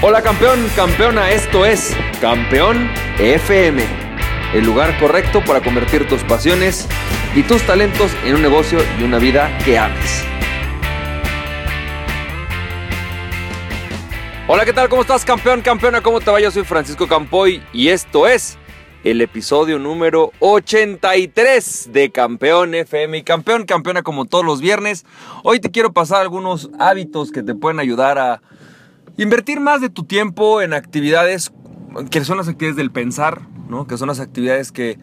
Hola campeón, campeona, esto es Campeón FM, el lugar correcto para convertir tus pasiones y tus talentos en un negocio y una vida que ames. Hola, ¿qué tal? ¿Cómo estás campeón, campeona? ¿Cómo te va? Yo soy Francisco Campoy y esto es el episodio número 83 de Campeón FM y Campeón, campeona como todos los viernes. Hoy te quiero pasar algunos hábitos que te pueden ayudar a Invertir más de tu tiempo en actividades que son las actividades del pensar, ¿no? que son las actividades que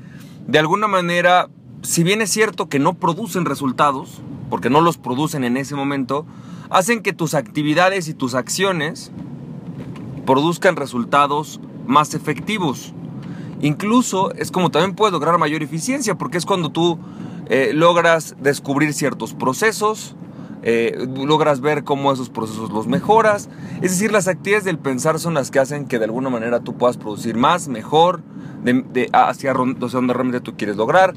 de alguna manera, si bien es cierto que no producen resultados, porque no los producen en ese momento, hacen que tus actividades y tus acciones produzcan resultados más efectivos. Incluso es como también puedes lograr mayor eficiencia, porque es cuando tú eh, logras descubrir ciertos procesos, eh, logras ver cómo esos procesos los mejoras. Es decir, las actividades del pensar son las que hacen que de alguna manera tú puedas producir más, mejor, hacia, donde realmente tú quieres lograr.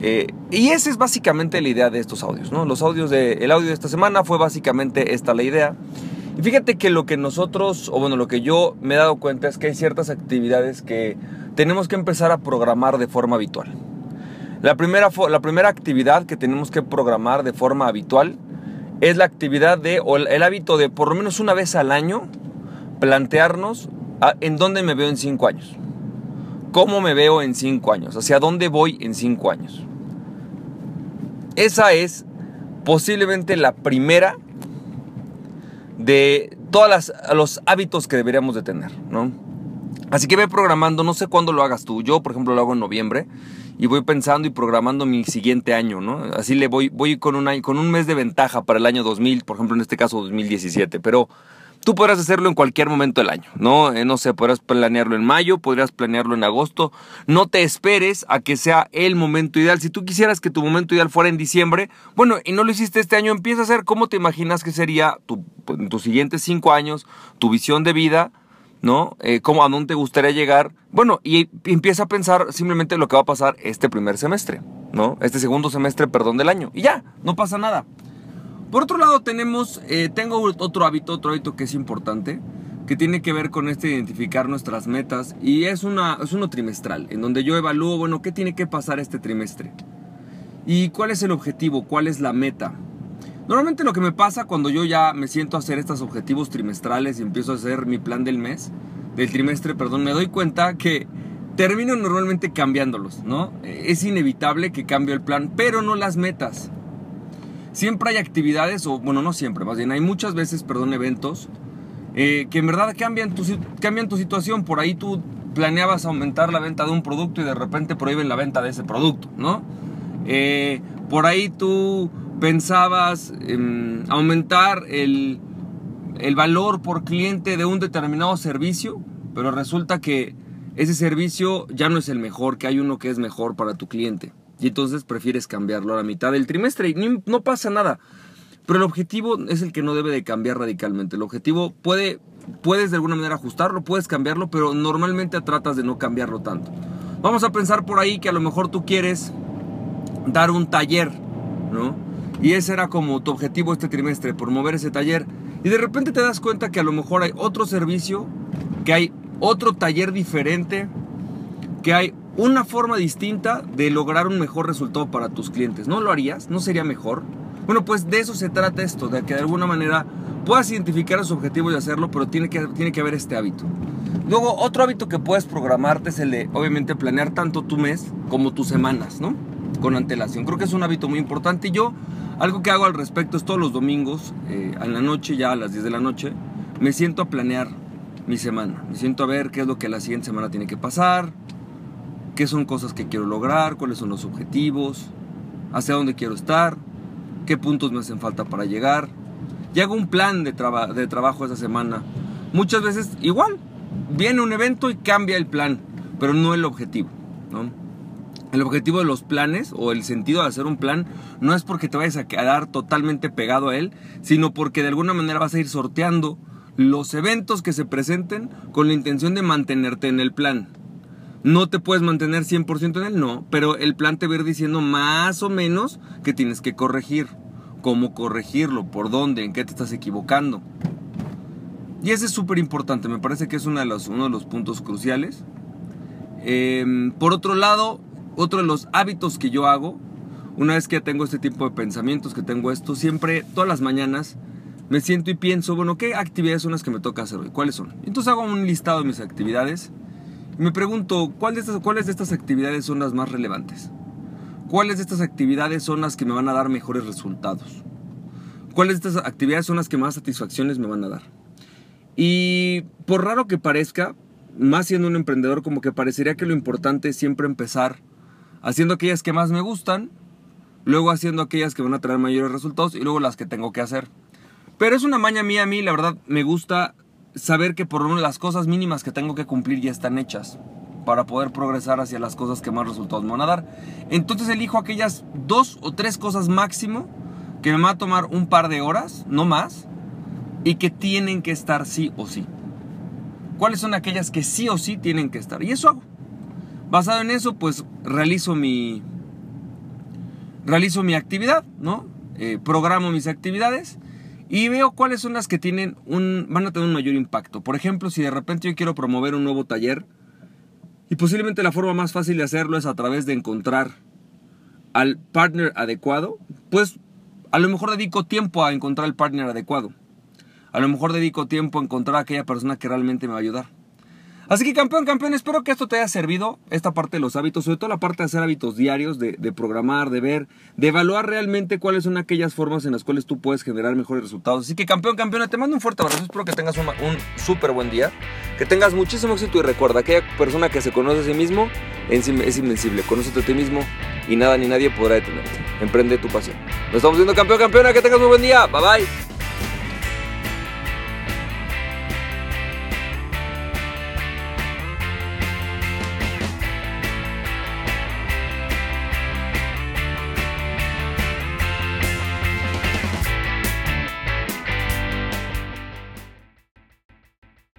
Eh, y esa es básicamente la idea de estos audios, ¿no? Los audios de, el audio de esta semana fue básicamente esta la idea. Y fíjate que lo que nosotros, o bueno, lo que yo me he dado cuenta es que hay ciertas actividades que tenemos que empezar a programar de forma habitual. La primera, la primera actividad que tenemos que programar de forma habitual es la actividad de, o el hábito de por lo menos una vez al año, plantearnos en dónde me veo en cinco años. ¿Cómo me veo en cinco años? ¿Hacia dónde voy en cinco años? Esa es posiblemente la primera de todos los hábitos que deberíamos de tener, ¿no? Así que ve programando, no sé cuándo lo hagas tú. Yo, por ejemplo, lo hago en noviembre y voy pensando y programando mi siguiente año, ¿no? Así le voy, voy con, un con un mes de ventaja para el año 2000, por ejemplo, en este caso 2017, pero tú podrás hacerlo en cualquier momento del año, ¿no? Eh, no sé, podrás planearlo en mayo, podrás planearlo en agosto, no te esperes a que sea el momento ideal. Si tú quisieras que tu momento ideal fuera en diciembre, bueno, y no lo hiciste este año, empieza a hacer cómo te imaginas que sería tus siguientes cinco años, tu visión de vida, ¿no? Eh, ¿Cómo, a dónde te gustaría llegar? Bueno, y empieza a pensar simplemente lo que va a pasar este primer semestre, ¿no? Este segundo semestre, perdón, del año. Y ya, no pasa nada. Por otro lado, tenemos, eh, tengo otro hábito, otro hábito que es importante, que tiene que ver con este identificar nuestras metas y es, una, es uno trimestral, en donde yo evalúo, bueno, ¿qué tiene que pasar este trimestre? ¿Y cuál es el objetivo? ¿Cuál es la meta? Normalmente lo que me pasa cuando yo ya me siento a hacer estos objetivos trimestrales y empiezo a hacer mi plan del mes, del trimestre, perdón, me doy cuenta que termino normalmente cambiándolos, ¿no? Es inevitable que cambie el plan, pero no las metas. Siempre hay actividades, o bueno, no siempre, más bien hay muchas veces, perdón, eventos eh, que en verdad cambian tu, cambian tu situación. Por ahí tú planeabas aumentar la venta de un producto y de repente prohíben la venta de ese producto, ¿no? Eh, por ahí tú pensabas aumentar el, valor por cliente de un determinado servicio, pero resulta que ese servicio ya no es el mejor, que hay uno que es mejor para tu cliente. Y entonces prefieres cambiarlo a la mitad del trimestre y no pasa nada. Pero el objetivo es el que no debe de cambiar radicalmente. El objetivo puede, puedes de alguna manera ajustarlo, puedes cambiarlo, pero normalmente tratas de no cambiarlo tanto. Vamos a pensar por ahí que a lo mejor tú quieres dar un taller, ¿no? Y ese era como tu objetivo este trimestre, promover ese taller. Y de repente te das cuenta que a lo mejor hay otro servicio, que hay otro taller diferente, que hay una forma distinta de lograr un mejor resultado para tus clientes. ¿No lo harías? ¿No sería mejor? Bueno, pues de eso se trata esto, de que de alguna manera puedas identificar los objetivos y hacerlo, pero tiene que, tiene que haber este hábito. Luego, otro hábito que puedes programarte es el de, obviamente, planear tanto tu mes como tus semanas, ¿no? Con antelación. Creo que es un hábito muy importante. Y yo algo que hago al respecto es todos los domingos, eh, en la noche, ya a las 10 de la noche, me siento a planear mi semana. Me siento a ver qué es lo que la siguiente semana tiene que pasar, qué son cosas que quiero lograr, cuáles son los objetivos, hacia dónde quiero estar, qué puntos me hacen falta para llegar. Y hago un plan de, de trabajo esa semana. Muchas veces igual, viene un evento y cambia el plan, pero no el objetivo. ¿no? El objetivo de los planes o el sentido de hacer un plan no es porque te vayas a quedar totalmente pegado a él, sino porque de alguna manera vas a ir sorteando los eventos que se presenten con la intención de mantenerte en el plan. No te puedes mantener 100% en él, no, pero el plan te va a ir diciendo más o menos que tienes que corregir. ¿Cómo corregirlo? ¿Por dónde? ¿En qué te estás equivocando? Y ese es súper importante, me parece que es uno de los, uno de los puntos cruciales. Em, por otro lado, otro de los hábitos que yo hago, una vez que tengo este tipo de pensamientos, que tengo esto, siempre, todas las mañanas, me siento y pienso, bueno, ¿qué actividades son las que me toca hacer hoy? ¿Cuáles son? Entonces hago un listado de mis actividades y me pregunto, ¿cuál de estas, ¿cuáles de estas actividades son las más relevantes? ¿Cuáles de estas actividades son las que me van a dar mejores resultados? ¿Cuáles de estas actividades son las que más satisfacciones me van a dar? Y por raro que parezca, más siendo un emprendedor, como que parecería que lo importante es siempre empezar haciendo aquellas que más me gustan, luego haciendo aquellas que van a traer mayores resultados y luego las que tengo que hacer. Pero es una maña mía a mí, la verdad, me gusta saber que por lo menos las cosas mínimas que tengo que cumplir ya están hechas para poder progresar hacia las cosas que más resultados me van a dar. Entonces elijo aquellas dos o tres cosas máximo que me va a tomar un par de horas, no más, y que tienen que estar sí o sí. ¿Cuáles son aquellas que sí o sí tienen que estar? Y eso hago. Basado en eso, pues realizo mi, realizo mi actividad, ¿no? Eh, programo mis actividades y veo cuáles son las que tienen un, van a tener un mayor impacto. Por ejemplo, si de repente yo quiero promover un nuevo taller, y posiblemente la forma más fácil de hacerlo es a través de encontrar al partner adecuado, pues a lo mejor dedico tiempo a encontrar el partner adecuado. A lo mejor dedico tiempo a encontrar a aquella persona que realmente me va a ayudar. Así que campeón, campeón, espero que esto te haya servido, esta parte de los hábitos, sobre todo la parte de hacer hábitos diarios, de, programar, de ver, de evaluar realmente cuáles son aquellas formas en las cuales tú puedes generar mejores resultados. Así que campeón, campeona, te mando un fuerte abrazo, espero que tengas un, un súper buen día, que tengas muchísimo éxito y recuerda, aquella persona que se conoce a sí mismo es invencible, conócete a ti mismo y nada ni nadie podrá detenerte. Emprende tu pasión. Nos estamos viendo campeón, campeona, que tengas muy buen día, bye bye.